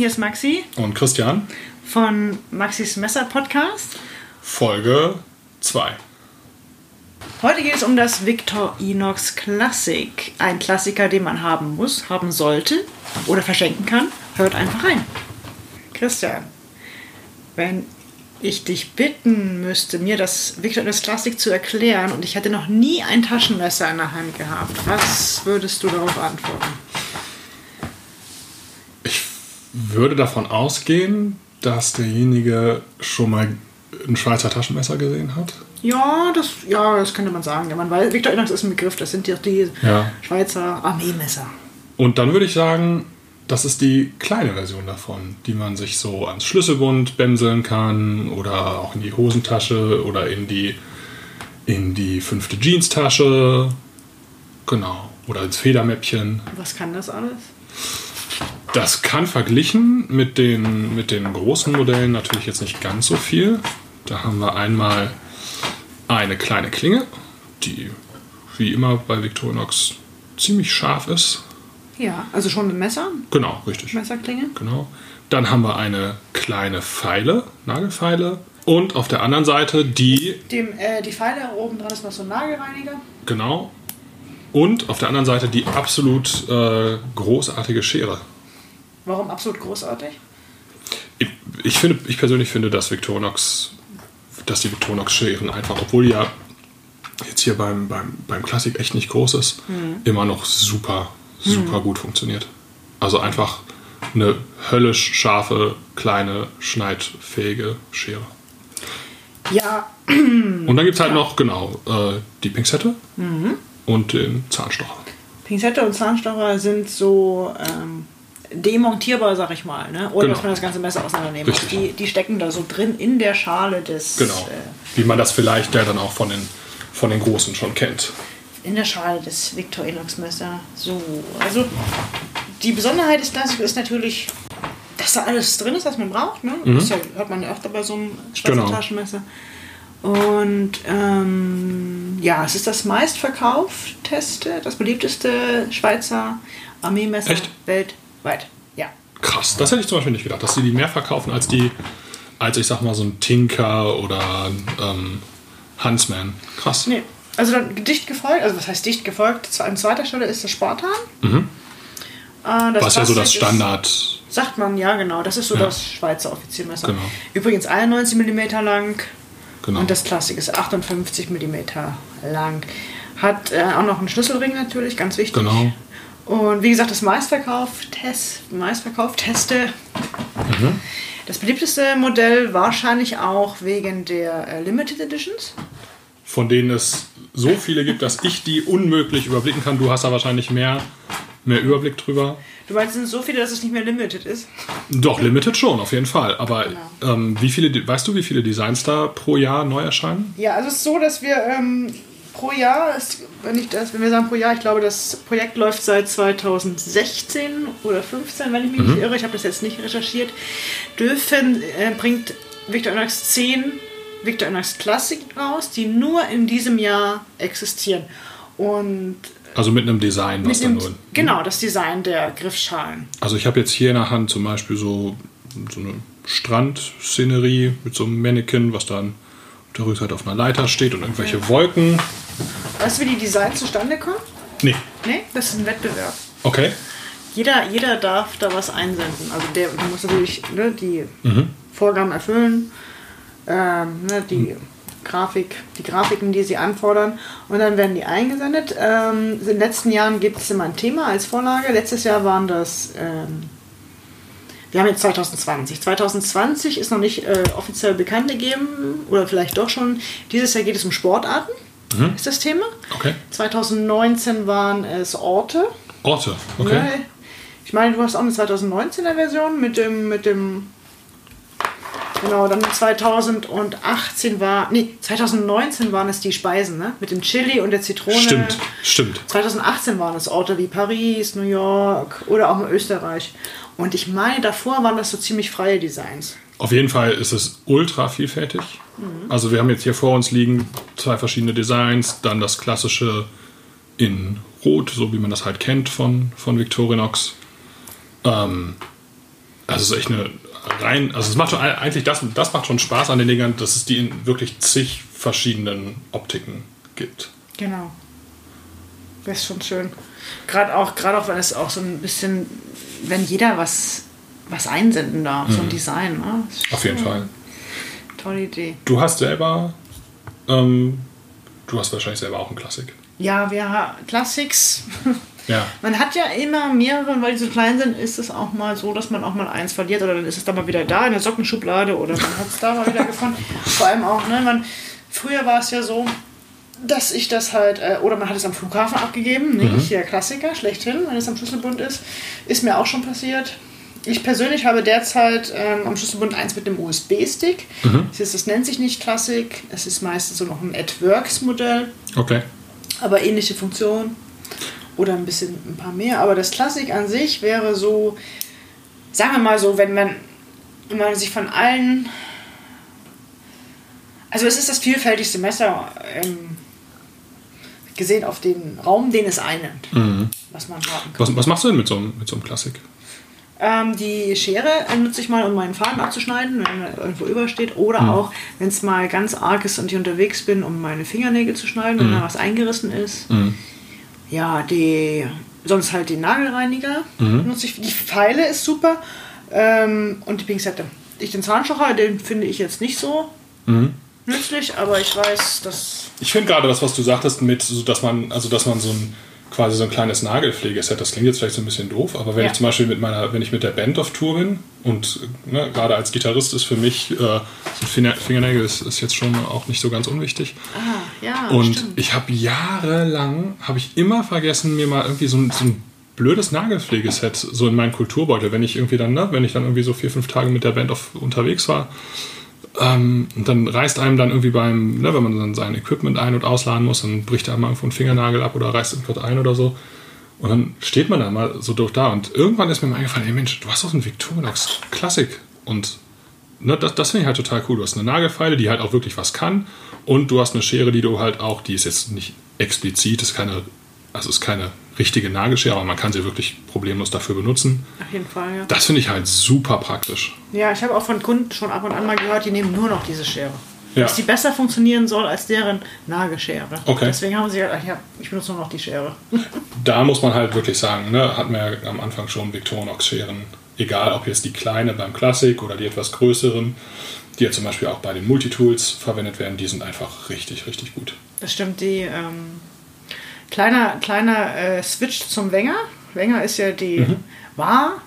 hier ist Maxi Und Christian, von Maxis Messer Podcast. Folge 2. Heute geht es um das Victorinox Classic. Ein Klassiker, den man haben muss, haben sollte oder verschenken kann. Hört einfach rein. Christian, wenn ich dich bitten müsste, mir das Victorinox Classic zu erklären und ich hätte noch nie ein Taschenmesser in der Hand gehabt, was würdest du darauf antworten? Würde davon ausgehen, dass derjenige schon mal ein Schweizer Taschenmesser gesehen hat. Ja, das, ja, das könnte man sagen. Ja, man weiß, Victorinox ist ein Begriff, das sind ja die Ja. Schweizer Armeemesser. Und dann würde ich sagen, das ist die kleine Version davon, die man sich so ans Schlüsselbund bämseln kann oder auch in die Hosentasche oder in die, in die fünfte Jeanstasche. Genau. Oder ins Federmäppchen. Was kann das alles? Das kann verglichen mit den, mit den großen Modellen natürlich jetzt nicht ganz so viel. Da haben wir einmal eine kleine Klinge, die wie immer bei Victorinox ziemlich scharf ist. Ja, also schon mit Messer, Genau, richtig. Messerklinge. Genau. Dann haben wir eine kleine Pfeile, Nagelfeile. Und auf der anderen Seite die, Dem, äh, die Pfeile oben dran ist noch so ein Nagelreiniger. genau. Und auf der anderen Seite die absolut äh, großartige Schere. Warum absolut großartig? Ich, ich, finde, ich persönlich finde, dass Victorinox, dass die Victorinox-Scheren einfach, obwohl ja jetzt hier beim, beim, beim Classic echt nicht groß ist, immer noch super, super gut funktioniert. Also einfach eine höllisch scharfe, kleine, schneidfähige Schere. Ja, Und dann gibt es halt noch, genau, äh, die Pinzette und den Zahnstocher. Pinzette und Zahnstocher sind so ähm, demontierbar, sag ich mal. Ne? Oder Genau. dass man das ganze Messer auseinandernehmen muss. Die, die stecken da so drin in der Schale des. Genau. Äh, Wie man das vielleicht ja dann auch von den, von den Großen schon kennt. in der Schale des Victorinox Messer. So, also die Besonderheit des Classic ist natürlich, dass da alles drin ist, was man braucht. Ne? Das ja, hört man ja öfter bei so einem Schweizer Mhm. Genau. Taschenmesser. Und ähm, ja, es ist das meistverkaufteste, das beliebteste Schweizer Armeemesser Echt? weltweit. Ja. Krass, das hätte ich zum Beispiel nicht gedacht, dass die die mehr verkaufen als die, als ich sag mal so ein Tinker oder ähm, Huntsman. Krass. Nee, also dann dicht gefolgt, also was heißt dicht gefolgt? An zweiter Stelle ist der Sporthahn. Äh, das Mhm. Was ja so das Classic ist- Standard. Sagt man, ja, genau. Das ist so Ja. das Schweizer Offiziermesser. Genau. Übrigens 91 mm lang Genau. und das Klassik ist 58 mm lang. Hat äh, auch noch einen Schlüsselring natürlich, ganz wichtig. Genau. Und wie gesagt, das meistverkauftest, meistverkaufteste. Mhm. Das beliebteste Modell wahrscheinlich auch wegen der äh, Limited Editions. Von denen es so viele gibt, dass ich die unmöglich überblicken kann. Du hast da wahrscheinlich mehr, mehr Überblick drüber. Du meinst, es sind so viele, dass es nicht mehr Limited ist? Doch, Limited schon, auf jeden Fall. Aber Genau. ähm, wie viele, weißt du, wie viele Designs da pro Jahr neu erscheinen? Ja, also es ist so, dass wir ähm, pro Jahr, ist, wenn, ich das, wenn wir sagen pro Jahr, ich glaube, das Projekt läuft seit 2016 oder 15, wenn ich mich nicht irre, ich habe das jetzt nicht recherchiert, dürfen, äh, bringt Victorinox 10 Victorinox Classic raus, die nur in diesem Jahr existieren. Und Also mit einem Design, was dann dem, nur. genau, das Design der Griffschalen. Also ich habe jetzt hier in der Hand zum Beispiel so, so eine Strandszenerie mit so einem Mannequin, was dann auf der Rückseite auf einer Leiter steht und irgendwelche Wolken. Weißt du, wie die Designs zustande kommen? Nee. Nee, das ist ein Wettbewerb. Okay. Jeder, jeder darf da was einsenden. Also der, muss natürlich ne, die Mhm. Vorgaben erfüllen, ähm, ne, die Grafik, die Grafiken, die sie anfordern, und dann werden die eingesendet. Ähm, in den letzten Jahren gibt es immer ein Thema als Vorlage. Letztes Jahr waren das, ähm, wir haben jetzt 2020. 2020 ist noch nicht äh, offiziell bekannt gegeben, oder vielleicht doch schon. Dieses Jahr geht es um Sportarten, ist das Thema. Okay. 2019 waren es Orte. Orte. Okay. Ja, ich meine, du hast auch eine 2019er Version mit dem, mit dem. Genau, dann 2018 war. Nee, 2019 waren es die Speisen, ne? Mit dem Chili und der Zitrone. Stimmt, stimmt. 2018 waren es Orte wie Paris, New York oder auch in Österreich. Und ich meine, davor waren das so ziemlich freie Designs. Auf jeden Fall ist es ultra vielfältig. Also wir haben jetzt hier vor uns liegen zwei verschiedene Designs, dann das klassische in Rot, so wie man das halt kennt von, von Victorinox. Ähm, Also es ist echt eine rein, also es macht schon eigentlich das, das macht schon Spaß an den Dingern, dass es die in wirklich zig verschiedenen Optiken gibt. Genau. Das ist schon schön. Gerade auch, gerade auch, weil es auch so ein bisschen, wenn jeder was, was einsenden darf, so ein Design. Ne? Auf jeden Fall. Tolle Idee. Du hast selber, ähm, du hast wahrscheinlich selber auch einen Klassik. Ja, wir haben Classics. Ja. Man hat ja immer mehrere, weil die so klein sind, ist es auch mal so, dass man auch mal eins verliert oder dann ist es dann mal wieder da in der Sockenschublade oder man hat es da mal wieder gefunden. Vor allem auch, ne, man, früher war es ja so, dass ich das halt, äh, oder man hat es am Flughafen abgegeben, nicht? Der Klassiker, schlechthin, wenn es am Schlüsselbund ist. Ist mir auch schon passiert. Ich persönlich habe derzeit ähm, am Schlüsselbund eins mit einem USB-Stick. Das, ist, das nennt sich nicht Classic, es ist meistens so noch ein AdWorks-Modell Okay. aber ähnliche Funktion oder ein bisschen ein paar mehr. Aber das Klassik an sich wäre so, sagen wir mal so, wenn man, wenn man sich von allen, also es ist das vielfältigste Messer ähm, gesehen auf den Raum, den es einnimmt, was man haben kann. Was, was machst du denn mit so einem, mit so einem Klassik? Ähm, die Schere nutze ich mal, um meinen Faden abzuschneiden, wenn er irgendwo übersteht. Oder auch, wenn es mal ganz arg ist und ich unterwegs bin, um meine Fingernägel zu schneiden, wenn da was eingerissen ist. Ja, die, sonst halt den Nagelreiniger nutze ich. Die Pfeile ist super. Ähm, und die Pinzette. Ich den Zahnstocher, den finde ich jetzt nicht so nützlich, aber ich weiß, dass. Ich finde gerade das, was du sagtest, mit, so, dass man, also dass man so ein quasi so ein kleines Nagelpflegeset, das klingt jetzt vielleicht so ein bisschen doof, aber wenn Ja. ich zum Beispiel mit meiner, wenn ich mit der Band auf Tour bin und ne, gerade als Gitarrist ist für mich äh, Finger, Fingernägel ist, ist jetzt schon auch nicht so ganz unwichtig. Ah, ja, Und stimmt. ich habe jahrelang, habe ich immer vergessen, mir mal irgendwie so ein, so ein blödes Nagelpflegeset so in meinen Kulturbeutel, wenn ich irgendwie dann, ne, wenn ich dann irgendwie so vier, fünf Tage mit der Band auf, unterwegs war. Ähm, und dann reißt einem dann irgendwie beim, ne, wenn man dann sein Equipment ein- und ausladen muss, dann bricht einem irgendwo ein Fingernagel ab oder reißt irgendwas ein oder so. Und dann steht man da mal so durch da und irgendwann ist mir mal eingefallen, hey Mensch, du hast doch einen Victorinox Classic und ne, das, das finde ich halt total cool. Du hast eine Nagelfeile, die halt auch wirklich was kann und du hast eine Schere, die du halt auch, die ist jetzt nicht explizit, ist keine, also ist keine richtige Nagelschere, aber man kann sie wirklich problemlos dafür benutzen. Auf jeden Fall, ja. Das finde ich halt super praktisch. Ja, ich habe auch von Kunden schon ab und an mal gehört, die nehmen nur noch diese Schere. Ja. Dass die besser funktionieren soll als deren Nagelschere. Okay. Deswegen haben sie gesagt, ach ja, ich benutze nur noch die Schere. Da muss man halt wirklich sagen, ne, hatten wir ja am Anfang schon Victorinox-Scheren, egal ob jetzt die kleine beim Classic oder die etwas größeren, die ja zum Beispiel auch bei den Multitools verwendet werden, die sind einfach richtig, richtig gut. Das stimmt, die ähm, kleiner, kleiner äh, Switch zum Wenger. Wenger ist ja die, Mhm. war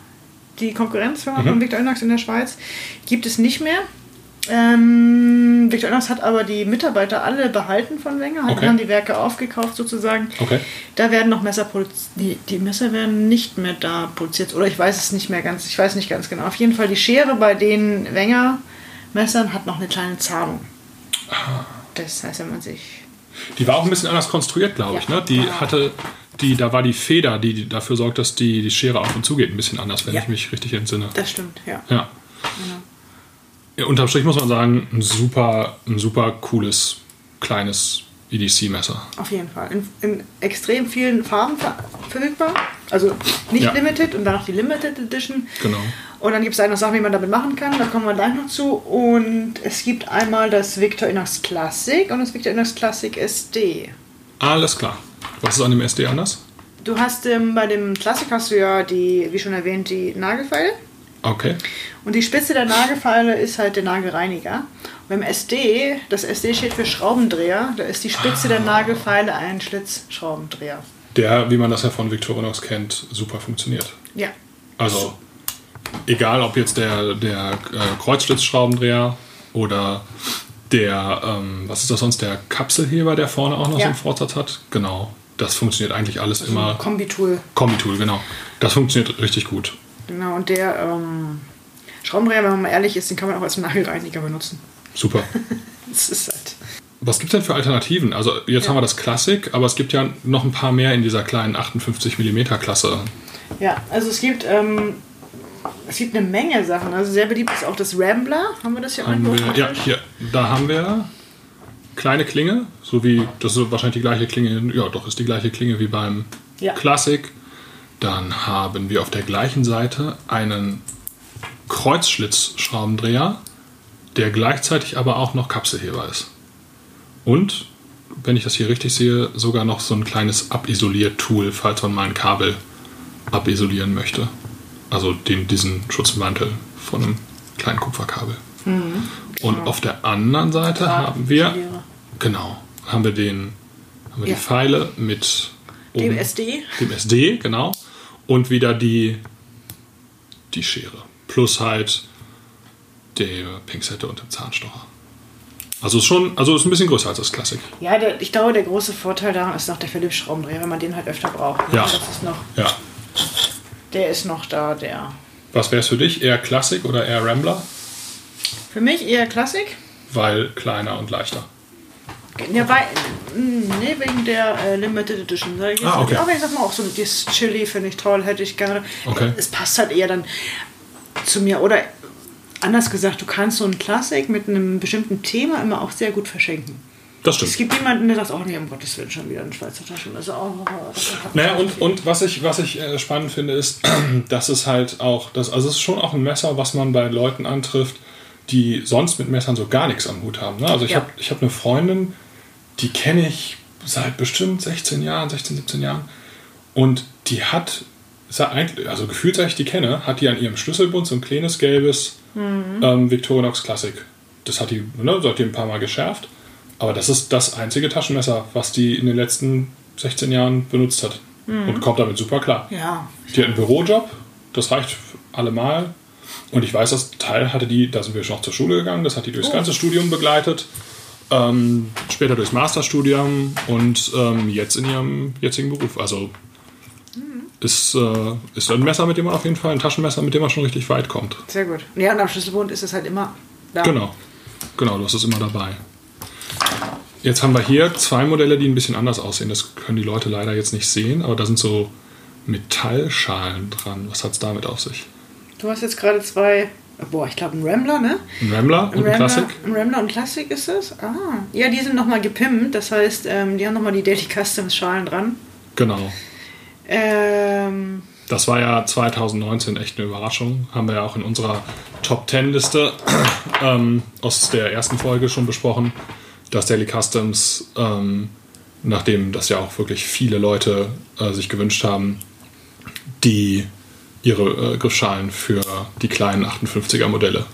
die Konkurrenzfirma von Victorinox in der Schweiz. Gibt es nicht mehr. Ähm, Victorinox hat aber die Mitarbeiter alle behalten von Wenger, hat Okay. haben die Werke aufgekauft sozusagen. Okay. Da werden noch Messer produziert. Die, die Messer werden nicht mehr da produziert. Oder ich weiß es nicht mehr ganz. Ich weiß nicht ganz genau. Auf jeden Fall die Schere bei den Wenger-Messern hat noch eine kleine Zahlung. Ah. Das heißt, wenn man sich. Die war auch ein bisschen anders konstruiert, glaube ich. Ja. Ne? Die Genau. hatte, die, da war die Feder, die dafür sorgt, dass die, die Schere auf und zu geht, ein bisschen anders, wenn Ja. ich mich richtig entsinne. Das stimmt, ja. Ja. ja. Unterm Strich muss man sagen, ein super, ein super cooles, kleines EDC-Messer. Auf jeden Fall. In, in extrem vielen Farben ver verfügbar. Also nicht Ja. Limited und dann noch die Limited Edition. Genau. Und dann gibt es noch Sachen, wie man damit machen kann. Da kommen wir gleich noch zu. Und es gibt einmal das Victorinox Classic und das Victorinox Classic SD. Alles klar. Was ist an dem SD anders? Du hast ähm, bei dem Classic hast du ja die, wie schon erwähnt, die Nagelfeile. Okay. Und die Spitze der Nagelfeile ist halt der Nagelreiniger. Und beim SD, das SD steht für Schraubendreher, da ist die Spitze der Nagelfeile ein Schlitzschraubendreher. Der, wie man das ja von Victorinox kennt, super funktioniert. Ja, Also, egal ob jetzt der, der äh, Kreuzschlitzschraubendreher oder der, ähm, was ist das sonst, der Kapselheber, der vorne auch noch Ja. so einen Vorsatz hat. Genau. Das funktioniert eigentlich alles immer. Kombitool. Kombitool, genau. Das funktioniert richtig gut. Genau, und der ähm, Schraubendreher, wenn man mal ehrlich ist, den kann man auch als Nagelreiniger benutzen. Super. Das ist halt. Was gibt es denn für Alternativen? Also jetzt Ja. haben wir das Classic, aber es gibt ja noch ein paar mehr in dieser kleinen 58 mm Klasse. Ja, also es gibt, ähm, es gibt eine Menge Sachen. Also sehr beliebt ist auch das Rambler. Haben wir das hier irgendwo? ja, hier, da haben wir kleine Klinge, so wie, das ist wahrscheinlich die gleiche Klinge, ja doch, ist die gleiche Klinge wie beim Ja. Classic. Dann haben wir auf der gleichen Seite einen Kreuzschlitzschraubendreher, der gleichzeitig aber auch noch Kapselheber ist. Und, wenn ich das hier richtig sehe, sogar noch so ein kleines Abisolier-Tool, falls man mal ein Kabel abisolieren möchte. Also den, diesen Schutzmantel von einem kleinen Kupferkabel. Mhm. Und Genau. auf der anderen Seite Draht- haben wir, genau, haben wir den, haben wir Ja. die Pfeile mit Dem oben- SD. dem SD, genau. Und wieder die, die Schere. Plus halt der Pinzette und dem Zahnstocher. Also ist schon, also ist ein bisschen größer als das Klassik. Ja, der, ich glaube, der große Vorteil daran ist noch der Philips Schraubendreher, wenn man den halt öfter braucht. Ja. Das ist noch, Ja. der ist noch da, der. Was wäre es für dich? Eher Klassik oder eher Rambler? Für mich eher Klassik. Weil kleiner und leichter. Ja, weil, mh, nee, wegen der äh, Limited Edition. Sag ich jetzt. Ah, okay. Aber ich sag mal auch so, das Chili finde ich toll, hätte ich gerne. Okay. Es passt halt eher dann zu mir. Oder anders gesagt, du kannst so ein Klassik mit einem bestimmten Thema immer auch sehr gut verschenken. Das Es stimmt. gibt jemanden, der sagt, oh nee, um Gottes Willen, schon wieder ein Schweizer Taschen. Also auch, das hat- Naja, und, und was ich, was ich äh, spannend finde, ist, dass es halt auch, das, also es ist schon auch ein Messer, was man bei Leuten antrifft, die sonst mit Messern so gar nichts am Hut haben. Ne? Also ich Ja. habe hab eine Freundin, die kenne ich seit bestimmt 16 Jahren, 16, 17 Jahren. Und die hat, also gefühlt seit ich die kenne, hat die an ihrem Schlüsselbund so ein kleines gelbes ähm, Victorinox Classic. Das hat die ne, seitdem ein paar Mal geschärft. Aber das ist das einzige Taschenmesser, was die in den letzten 16 Jahren benutzt hat. Und kommt damit super klar. Ja, Die hat einen Bürojob, das reicht allemal. Und ich weiß, das Teil hatte die, da sind wir schon noch zur Schule gegangen, das hat die durchs Oh. ganze Studium begleitet. Ähm, später durchs Masterstudium und ähm, jetzt in ihrem jetzigen Beruf. Also ist, äh, ist ein Messer, mit dem man auf jeden Fall, ein Taschenmesser, mit dem man schon richtig weit kommt. sehr gut. Ja, und am Schlüsselbund ist es halt immer da. Genau. Genau, du hast es immer dabei. Jetzt haben wir hier zwei Modelle, die ein bisschen anders aussehen. Das können die Leute leider jetzt nicht sehen, aber da sind so Metallschalen dran. Was hat es damit auf sich? Du hast jetzt gerade zwei, boah, ich glaube ein Rambler, ne? Ein Rambler und ein Rambler, Classic? Ein Rambler und Classic ist das? Ah. Ja, die sind nochmal gepimpt, das heißt, ähm, die haben nochmal die Daily Customs Schalen dran. Genau. Ähm, Das war ja 2019 echt eine Überraschung. Haben wir ja auch in unserer Top 10 Liste ähm, aus der ersten Folge schon besprochen, dass Daily Customs, ähm, nachdem das ja auch wirklich viele Leute äh, sich gewünscht haben, die ihre äh, Griffschalen für die kleinen 58er Modelle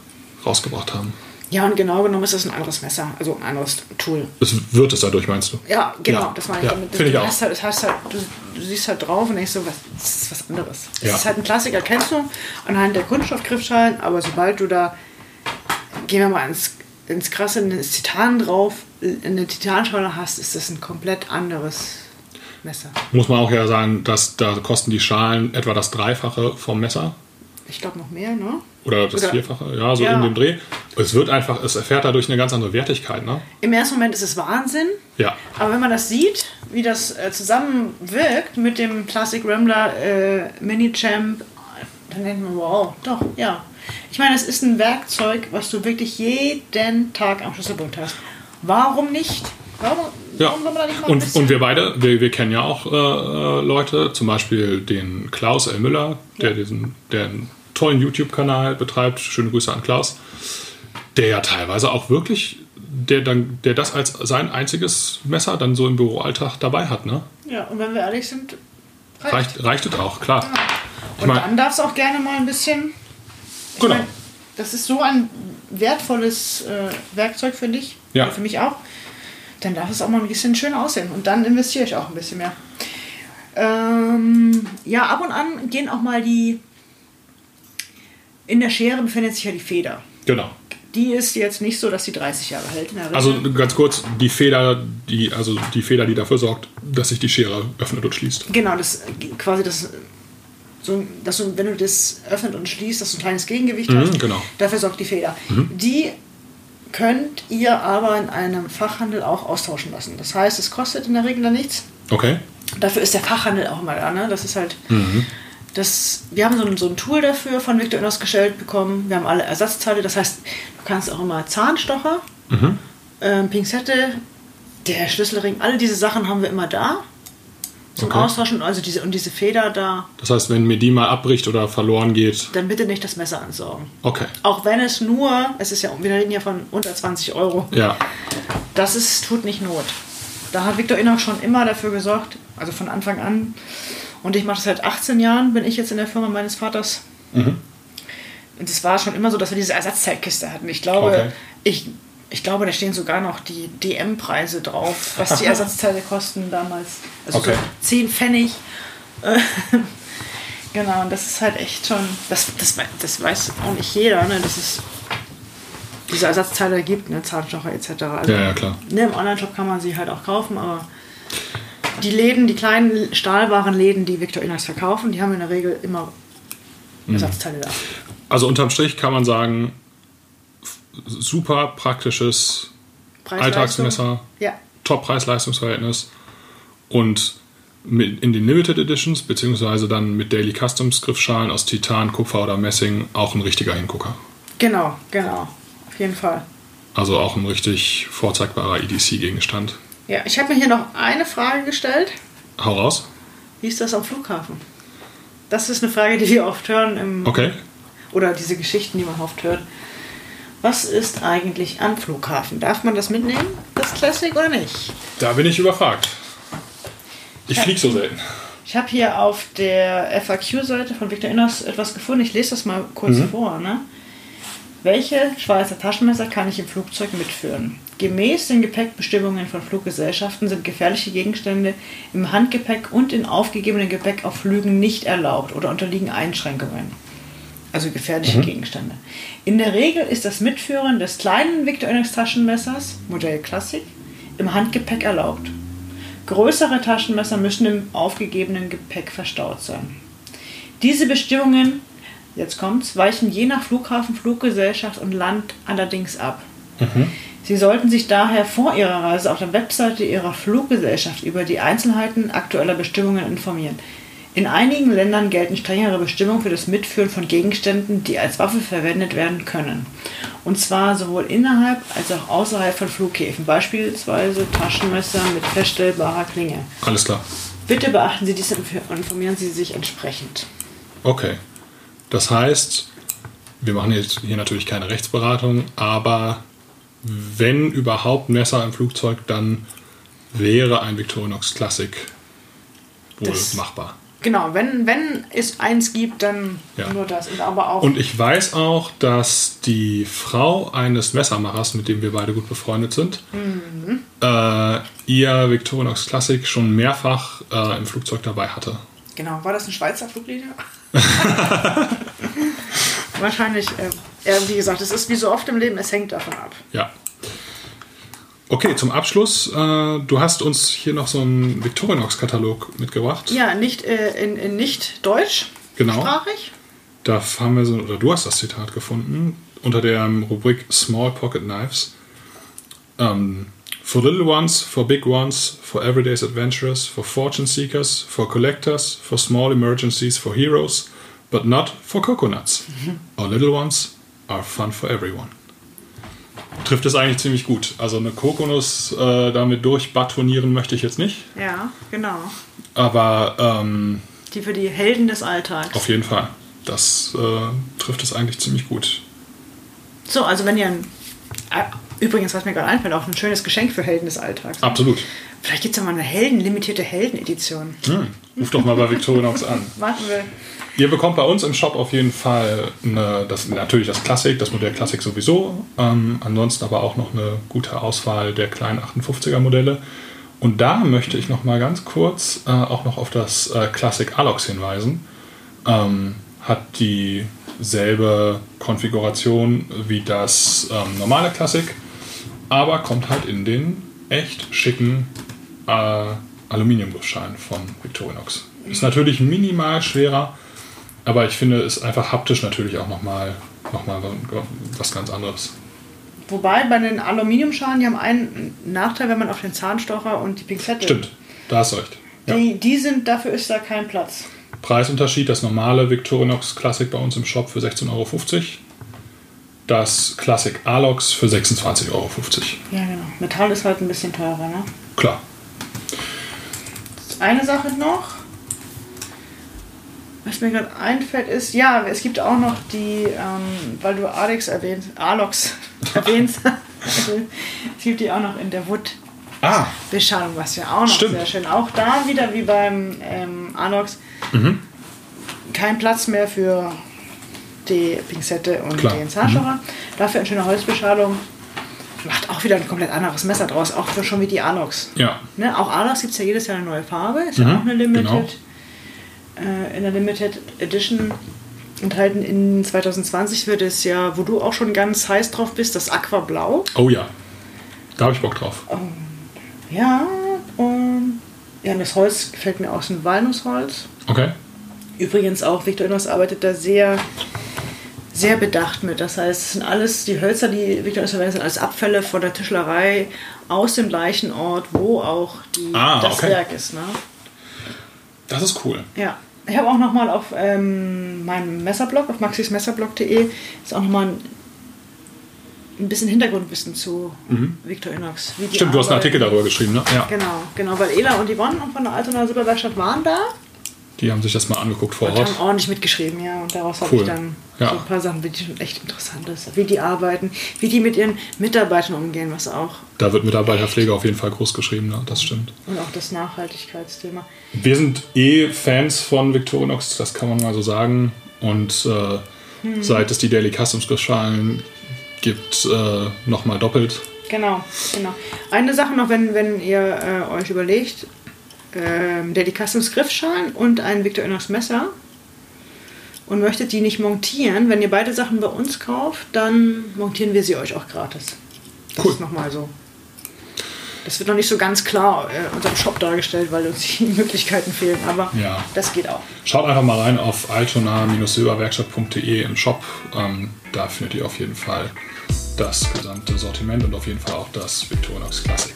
rausgebracht haben. Ja, und genau genommen ist das ein anderes Messer, also ein anderes Tool. Es wird es dadurch, meinst du? Ja, genau, Ja, das meine ich ja, damit. finde ich du, auch. hast halt, das heißt halt, du, du siehst halt drauf und denkst so, was, das ist was anderes. Das Ja. ist halt ein Klassiker, kennst du, anhand der Kunststoffgriffschalen, aber sobald du da, gehen wir mal ins, ins krasse, ins Titan drauf, eine Titanschale hast, ist das ein komplett anderes Messer. Muss man auch ja sagen, dass da kosten die Schalen etwa das Dreifache vom Messer. Ich glaube noch mehr, ne? Oder das Oder- Vierfache, ja, so Ja. in dem Dreh. Es wird einfach, es erfährt dadurch eine ganz andere Wertigkeit, ne? Im ersten Moment ist es Wahnsinn, Ja. aber wenn man das sieht, wie das äh, zusammenwirkt mit dem Classic Rambler äh, Mini Champ, dann denkt man, wow, doch, ja. Ich meine, es ist ein Werkzeug, was du wirklich jeden Tag am Schlüsselbund hast. Warum nicht? Warum, Ja. warum soll man da nicht mal ein Und, und wir beide, wir, wir kennen ja auch äh, äh, Leute, zum Beispiel den Klaus L. Müller, der diesen, der tollen YouTube-Kanal betreibt. Schöne Grüße an Klaus. Der ja teilweise auch wirklich, der dann, der das als sein einziges Messer dann so im Büroalltag dabei hat, ne? Ja, und wenn wir ehrlich sind, reicht. Reicht, reicht es auch, klar. Ich Und meine, dann darf es auch gerne mal ein bisschen. Ich Genau. mein, das ist so ein wertvolles äh, Werkzeug für dich. Ja. Für mich auch. Dann darf es auch mal ein bisschen schön aussehen. Und dann investiere ich auch ein bisschen mehr. Ähm, ja, ab und an gehen auch mal die. In der Schere befindet sich ja die Feder. genau. Die ist jetzt nicht so, dass die 30 Jahre hält. Also ganz kurz, die Feder, die, also die Feder, die dafür sorgt, dass sich die Schere öffnet und schließt. Genau, das quasi das. So, dass du, wenn du das öffnet und schließt, dass du ein kleines Gegengewicht hast. genau. Dafür sorgt die Feder. Die könnt ihr aber in einem Fachhandel auch austauschen lassen. Das heißt, es kostet in der Regel dann nichts. Okay. Dafür ist der Fachhandel auch mal da. Ne? Das ist halt. Das, wir haben so ein, so ein Tool dafür von Victorinos gestellt bekommen. Wir haben alle Ersatzteile. Das heißt, du kannst auch immer Zahnstocher, ähm, Pinzette, der Schlüsselring, alle diese Sachen haben wir immer da. zum Okay. Austauschen. Also diese, und diese Feder da, Das heißt, wenn mir die mal abbricht oder verloren geht, dann bitte nicht das Messer ansaugen. okay. Auch wenn es nur, es ist ja, wir reden ja von unter 20 Euro, Ja, das ist, tut nicht Not. Da hat Victor Innox schon immer dafür gesorgt, also von Anfang an. Und ich mache das seit 18 Jahren, bin ich jetzt in der Firma meines Vaters. Mhm. Und es war schon immer so, dass wir diese Ersatzteitkiste hatten. Ich glaube, Okay. ich, ich glaube, da stehen sogar noch die DM-Preise drauf, was die Ersatzteile kosten damals. Also Okay. so 10 Pfennig. Genau, und das ist halt echt schon, das, das, das weiß auch nicht jeder, ne, dass es diese Ersatzteile gibt, ne, Zahnstocher etc. Also, ja, ja, klar. Ne, Im Online-Shop kann man sie halt auch kaufen, aber die Läden, die kleinen Stahlwarenläden, die Victorinas verkaufen, die haben in der Regel immer Mhm. Ersatzteile da. Also unterm Strich kann man sagen, super praktisches. Alltagsmesser, Ja, top Preis-Leistungs-Verhältnis und mit, in den Limited Editions, beziehungsweise dann mit Daily Customs Griffschalen aus Titan, Kupfer oder Messing auch ein richtiger Hingucker. genau, genau. Auf jeden Fall. Also auch ein richtig vorzeigbarer EDC-Gegenstand. Ja, ich habe mir hier noch eine Frage gestellt. Hau raus. Wie ist das am Flughafen? Das ist eine Frage, die wir oft hören im, Okay. oder diese Geschichten, die man oft hört. Was ist eigentlich am Flughafen? Darf man das mitnehmen, das Classic oder nicht? Da bin ich überfragt. Ich fliege so selten. Ich habe hier auf der FAQ-Seite von Victor Inners etwas gefunden. Ich lese das mal kurz Mhm. vor. Ne? Welche Schweizer Taschenmesser kann ich im Flugzeug mitführen? Gemäß den Gepäckbestimmungen von Fluggesellschaften sind gefährliche Gegenstände im Handgepäck und in aufgegebenem Gepäck auf Flügen nicht erlaubt oder unterliegen Einschränkungen. Also gefährliche Gegenstände. In der Regel ist das Mitführen des kleinen Victor Inners Taschenmessers, Modell Classic, im Handgepäck erlaubt. Größere Taschenmesser müssen im aufgegebenen Gepäck verstaut sein. Diese Bestimmungen, jetzt kommt's, weichen je nach Flughafen, Fluggesellschaft und Land allerdings ab. Sie sollten sich daher vor Ihrer Reise auf der Webseite Ihrer Fluggesellschaft über die Einzelheiten aktueller Bestimmungen informieren. In einigen Ländern gelten strengere Bestimmungen für das Mitführen von Gegenständen, die als Waffe verwendet werden können. Und zwar sowohl innerhalb als auch außerhalb von Flughäfen, beispielsweise Taschenmesser mit feststellbarer Klinge. Alles klar. Bitte beachten Sie dies und informieren Sie sich entsprechend. Okay. Das heißt, wir machen jetzt hier natürlich keine Rechtsberatung, aber wenn überhaupt Messer im Flugzeug, dann wäre ein Victorinox Classic wohl Das- machbar. Genau, wenn, wenn es eins gibt, dann Ja. nur das. Und aber auch. Und ich weiß auch, dass die Frau eines Messermachers, mit dem wir beide gut befreundet sind, äh, ihr Victorinox Classic schon mehrfach äh, im Flugzeug dabei hatte. genau, war das ein Schweizer Fluglinie? Wahrscheinlich. Äh, wie gesagt, es ist wie so oft im Leben, es hängt davon ab. Ja. Okay, zum Abschluss, äh, du hast uns hier noch so einen Victorinox-Katalog mitgebracht. Ja, nicht äh, in, in nicht deutsch Genau. sprachig. Da haben wir so, oder du hast das Zitat gefunden, unter der Rubrik Small Pocket Knives. Ähm, for little ones, for big ones, for everyday's adventurers, for fortune seekers, for collectors, for small emergencies, for heroes, but not for coconuts. Our little ones are fun for everyone. Trifft es eigentlich ziemlich gut. Also eine Kokonuss äh, damit durchbatonieren möchte ich jetzt nicht, Ja, genau. aber ähm, Die für die Helden des Alltags. auf jeden Fall. Das äh, trifft es eigentlich ziemlich gut. So, also wenn ihr ein. Übrigens, was mir gerade einfällt, auch ein schönes Geschenk für Helden des Alltags. Absolut. Vielleicht gibt es ja mal eine Helden, limitierte Heldenedition. Hm. Ruf doch mal bei Victorinox an. Warten wir. Ihr bekommt bei uns im Shop auf jeden Fall eine, das, natürlich das Classic, das Modell Classic sowieso. Ähm, ansonsten aber auch noch eine gute Auswahl der kleinen 58er Modelle. Und da möchte ich noch mal ganz kurz äh, auch noch auf das äh, Classic Alox hinweisen. Ähm, hat dieselbe Konfiguration wie das ähm, normale Classic, aber kommt halt in den echt schicken äh, Aluminiumgussschein von Victorinox. Ist natürlich minimal schwerer, aber ich finde, ist einfach haptisch natürlich auch nochmal noch mal was ganz anderes. Wobei bei den Aluminiumschalen, die haben einen Nachteil, wenn man auf den Zahnstocher und die Pinzette. Stimmt, da hast recht. Ja. Die, die sind, dafür ist da kein Platz. Preisunterschied, das normale Victorinox Classic bei uns im Shop für 16,50 Euro. Das Classic Alox für 26,50 Euro. Ja, genau. Metall ist halt ein bisschen teurer, ne? Klar. eine Sache noch. Was mir gerade einfällt, ist, ja, es gibt auch noch die, ähm, weil du Alex erwähnst, Alox erwähnst, es gibt die auch noch in der Wood. Ah, Beschallung, was ja auch noch Stimmt. sehr schön. Auch da wieder wie beim ähm, Alox Mhm. kein Platz mehr für die Pinzette und Klar. Mhm. den Zahnstocher. Dafür eine schöne Holzbeschallung. Macht auch wieder ein komplett anderes Messer draus, auch so schon wie die Alox. ja. Ne? Auch Alox gibt es ja jedes Jahr eine neue Farbe, ist Mhm, ja auch eine Limited, genau. äh, in der Limited Edition enthalten. In 2020 wird es ja, wo du auch schon ganz heiß drauf bist, das Aquablau. Oh ja. Da habe ich Bock drauf. Ja, und ja, das Holz gefällt mir auch, so ein Walnussholz. Okay. Übrigens auch, Victor Innos arbeitet da sehr, sehr bedacht mit. Das heißt, es sind alles, die Hölzer, die Victor Innos verwendet, sind alles Abfälle von der Tischlerei aus dem gleichen Ort, wo auch die, Ah, das okay. Werk ist. Ne? Das ist cool. Ja. Ich habe auch nochmal auf ähm, meinem Messerblog, auf maxismesserblog.de, ist auch nochmal ein, ein bisschen Hintergrundwissen zu Victor Inox. Mhm. Stimmt, du hast einen. Artikel darüber geschrieben, ne? Ja. Genau, genau, weil Ela und Yvonne von der Altona Superwerkstatt waren da Die haben sich das mal angeguckt vor und Ort. haben ordentlich mitgeschrieben, ja. Und daraus habe Cool. ich dann Ja. so ein paar Sachen, die schon echt interessant ist. Wie die arbeiten, wie die mit ihren Mitarbeitern umgehen, was auch. Da wird Mitarbeiterpflege auf jeden Fall groß geschrieben, ne? Das stimmt. Und auch das Nachhaltigkeitsthema. Wir sind eh Fans von Victorinox, das kann man mal so sagen. Und äh, Hm. seit es die Daily Customs Schalen gibt, äh, nochmal doppelt. Genau, genau. Eine Sache noch, wenn, wenn ihr äh, euch überlegt, ähm, Customs Griffschalen und ein Victor Inox Messer und möchtet die nicht montieren, wenn ihr beide Sachen bei uns kauft, dann montieren wir sie euch auch gratis. Das Cool. ist nochmal so. Das wird noch nicht so ganz klar äh, in unserem Shop dargestellt, weil uns die Möglichkeiten fehlen, aber Ja. das geht auch. Schaut einfach mal rein auf altona-silberwerkstatt.de im Shop. Ähm, da findet ihr auf jeden Fall das gesamte Sortiment und auf jeden Fall auch das Victorinox Classic.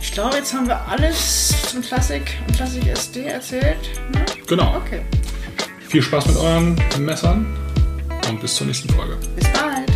Ich glaube, jetzt haben wir alles zum Classic und Classic SD erzählt. Ne? Genau. Okay, Viel Spaß mit euren Messern und bis zur nächsten Folge. bis bald.